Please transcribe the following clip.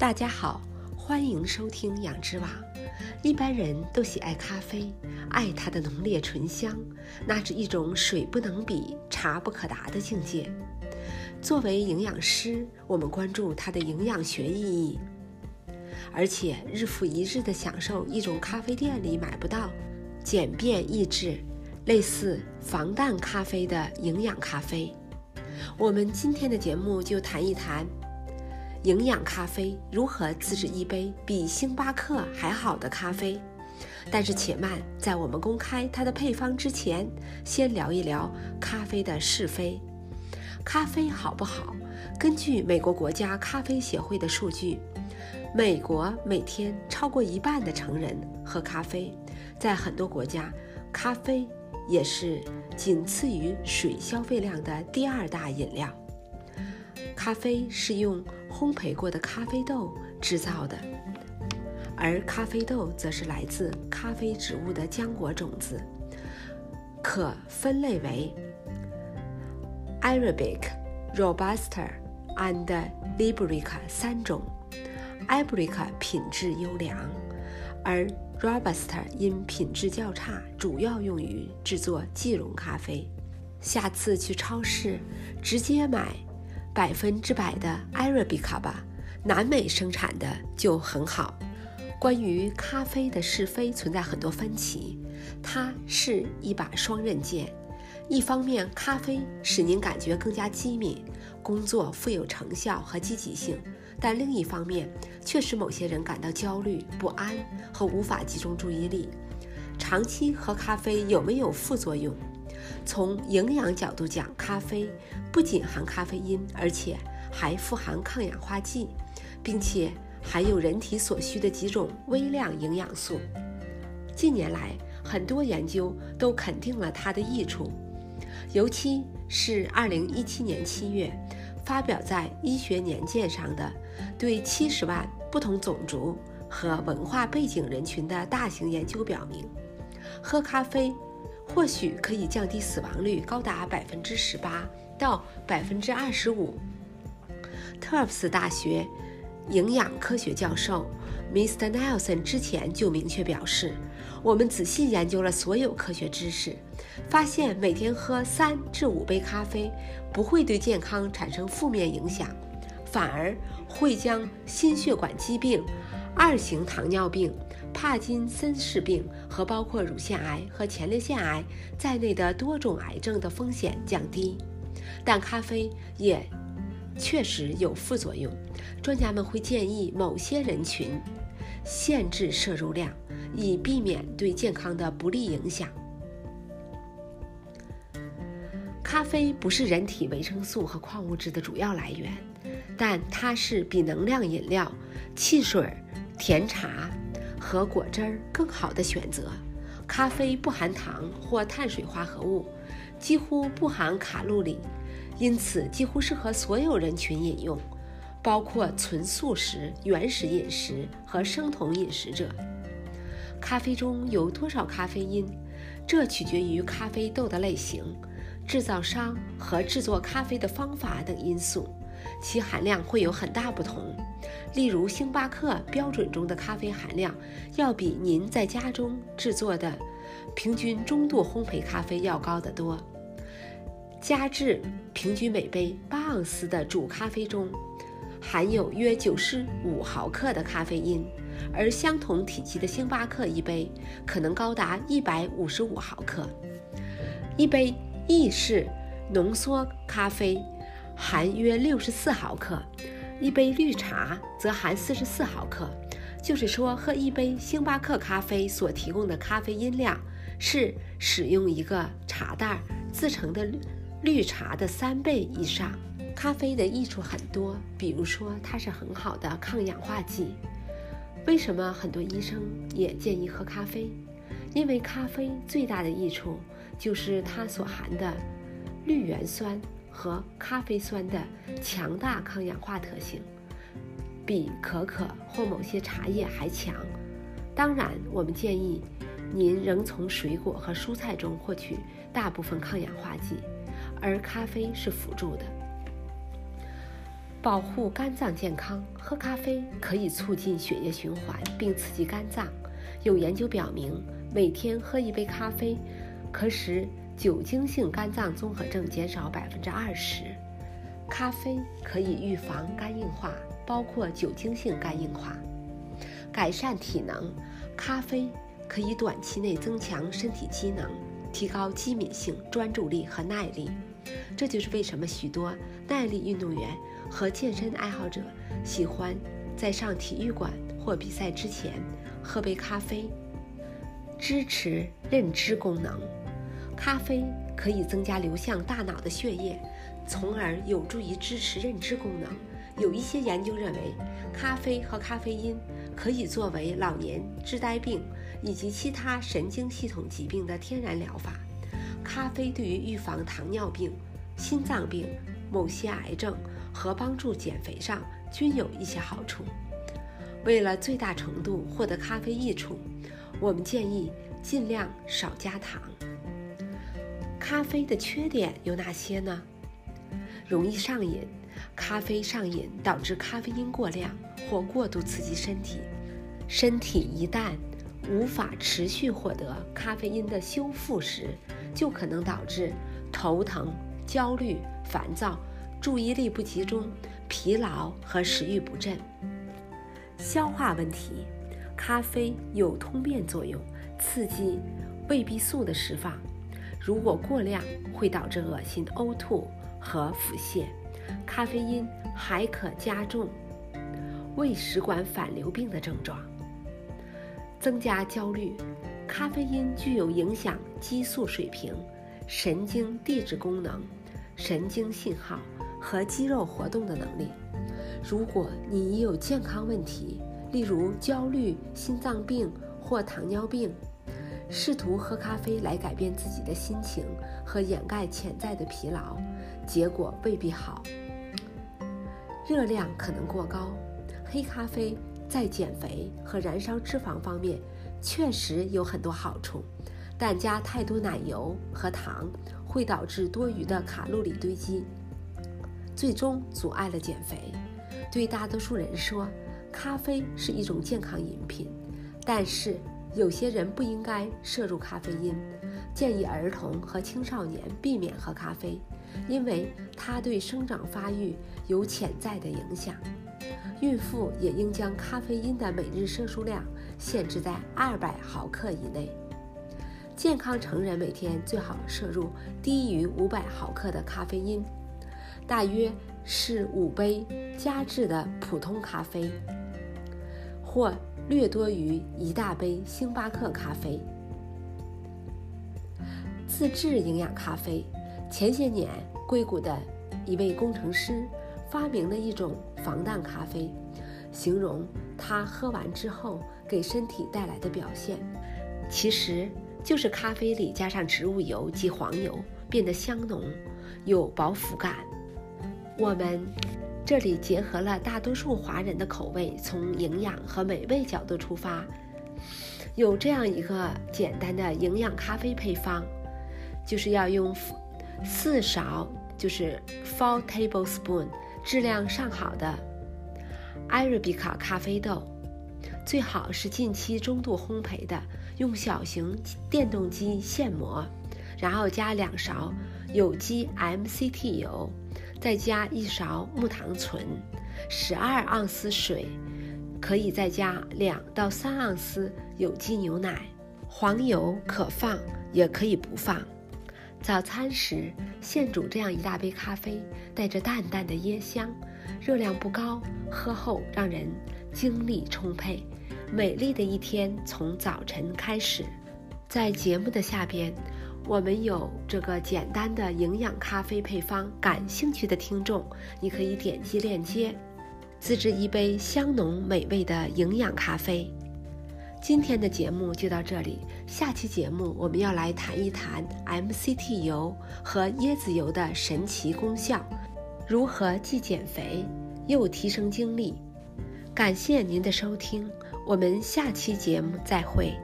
大家好，欢迎收听养之网。一般人都喜爱咖啡，爱它的浓烈醇香，那是一种水不能比、茶不可达的境界。作为营养师，我们关注它的营养学意义，而且日复一日的享受一种咖啡店里买不到、简便易制、类似防弹咖啡的营养咖啡。我们今天的节目就谈一谈。营养咖啡如何自制一杯比星巴克还好的咖啡？但是且慢，在我们公开它的配方之前，先聊一聊咖啡的是非。咖啡好不好？根据美国国家咖啡协会的数据，美国每天超过一半的成人喝咖啡，在很多国家，咖啡也是仅次于水消费量的第二大饮料。咖啡是用烘焙过的咖啡豆制造的，而咖啡豆则是来自咖啡植物的浆果种子，可分类为 Arabic、Robusta and Liberica 三种。Arabica 品质优良，而 Robusta 因品质较差，主要用于制作即溶咖啡。下次去超市直接买。百分之百的 Arabica 吧，南美生产的就很好。关于咖啡的是非存在很多分歧，它是一把双刃剑。一方面，咖啡使您感觉更加机敏，工作富有成效和积极性；但另一方面，却使某些人感到焦虑不安和无法集中注意力。长期喝咖啡有没有副作用？从营养角度讲，咖啡不仅含咖啡因，而且还富含抗氧化剂，并且含有人体所需的几种微量营养素。近年来，很多研究都肯定了它的益处，尤其是2017年7月发表在《医学年鉴》上的对70万不同种族和文化背景人群的大型研究表明，喝咖啡。或许可以降低死亡率高达百分之十八到百分之二十五。特尔夫斯大学营养科学教授 Mr. Nelson 之前就明确表示：“我们仔细研究了所有科学知识，发现每天喝三至五杯咖啡不会对健康产生负面影响，反而会将心血管疾病、二型糖尿病。”帕金森氏病和包括乳腺癌和前列腺癌在内的多种癌症的风险降低，但咖啡也确实有副作用。专家们会建议某些人群限制摄入量，以避免对健康的不利影响。咖啡不是人体维生素和矿物质的主要来源，但它是比能量饮料、汽水、甜茶。和果汁儿更好的选择。咖啡不含糖或碳水化合物，几乎不含卡路里，因此几乎适合所有人群饮用，包括纯素食、原始饮食和生酮饮食者。咖啡中有多少咖啡因？这取决于咖啡豆的类型、制造商和制作咖啡的方法等因素。其含量会有很大不同，例如星巴克标准中的咖啡含量要比您在家中制作的平均中度烘焙咖啡要高得多。加至平均每杯八盎司的主咖啡中含有约九十五毫克的咖啡因，而相同体积的星巴克一杯可能高达一百五十五毫克。一杯意式浓缩咖啡。含约六十四毫克，一杯绿茶则含四十四毫克。就是说，喝一杯星巴克咖啡所提供的咖啡因量是使用一个茶袋制成的绿茶的三倍以上。咖啡的益处很多，比如说它是很好的抗氧化剂。为什么很多医生也建议喝咖啡？因为咖啡最大的益处就是它所含的绿原酸。和咖啡酸的强大抗氧化特性，比可可或某些茶叶还强。当然，我们建议您仍从水果和蔬菜中获取大部分抗氧化剂，而咖啡是辅助的。保护肝脏健康，喝咖啡可以促进血液循环并刺激肝脏。有研究表明，每天喝一杯咖啡，可使酒精性肝脏综合症减少百分之二十。咖啡可以预防肝硬化，包括酒精性肝硬化，改善体能。咖啡可以短期内增强身体机能，提高机敏性、专注力和耐力。这就是为什么许多耐力运动员。和健身爱好者喜欢在上体育馆或比赛之前喝杯咖啡，支持认知功能。咖啡可以增加流向大脑的血液，从而有助于支持认知功能。有一些研究认为，咖啡和咖啡因可以作为老年痴呆病以及其他神经系统疾病的天然疗法。咖啡对于预防糖尿病、心脏病、某些癌症。和帮助减肥上均有一些好处。为了最大程度获得咖啡益处，我们建议尽量少加糖。咖啡的缺点有哪些呢？容易上瘾，咖啡上瘾导致咖啡因过量或过度刺激身体，身体一旦无法持续获得咖啡因的修复时，就可能导致头疼、焦虑、烦躁。注意力不集中、疲劳和食欲不振。消化问题，咖啡有通便作用，刺激胃壁素的释放。如果过量，会导致恶心、呕吐和腹泻。咖啡因还可加重胃食管反流病的症状，增加焦虑。咖啡因具有影响激素水平、神经递质功能、神经信号。和肌肉活动的能力。如果你已有健康问题，例如焦虑、心脏病或糖尿病，试图喝咖啡来改变自己的心情和掩盖潜在的疲劳，结果未必好。热量可能过高。黑咖啡在减肥和燃烧脂肪方面确实有很多好处，但加太多奶油和糖会导致多余的卡路里堆积。最终阻碍了减肥。对大多数人说，咖啡是一种健康饮品，但是有些人不应该摄入咖啡因。建议儿童和青少年避免喝咖啡，因为它对生长发育有潜在的影响。孕妇也应将咖啡因的每日摄入量限制在二百毫克以内。健康成人每天最好摄入低于五百毫克的咖啡因。大约是五杯加制的普通咖啡，或略多于一大杯星巴克咖啡。自制营养咖啡，前些年硅谷的一位工程师发明了一种防弹咖啡，形容他喝完之后给身体带来的表现，其实就是咖啡里加上植物油及黄油，变得香浓，有饱腹感。我们这里结合了大多数华人的口味，从营养和美味角度出发，有这样一个简单的营养咖啡配方，就是要用四勺，就是 four tablespoon，质量上好的艾瑞比卡咖啡豆，最好是近期中度烘焙的，用小型电动机现磨，然后加两勺有机 MCT 油。再加一勺木糖醇，十二盎司水，可以再加两到三盎司有机牛奶，黄油可放也可以不放。早餐时现煮这样一大杯咖啡，带着淡淡的椰香，热量不高，喝后让人精力充沛。美丽的一天从早晨开始。在节目的下边。我们有这个简单的营养咖啡配方，感兴趣的听众，你可以点击链接，自制一杯香浓美味的营养咖啡。今天的节目就到这里，下期节目我们要来谈一谈 MCT 油和椰子油的神奇功效，如何既减肥又提升精力。感谢您的收听，我们下期节目再会。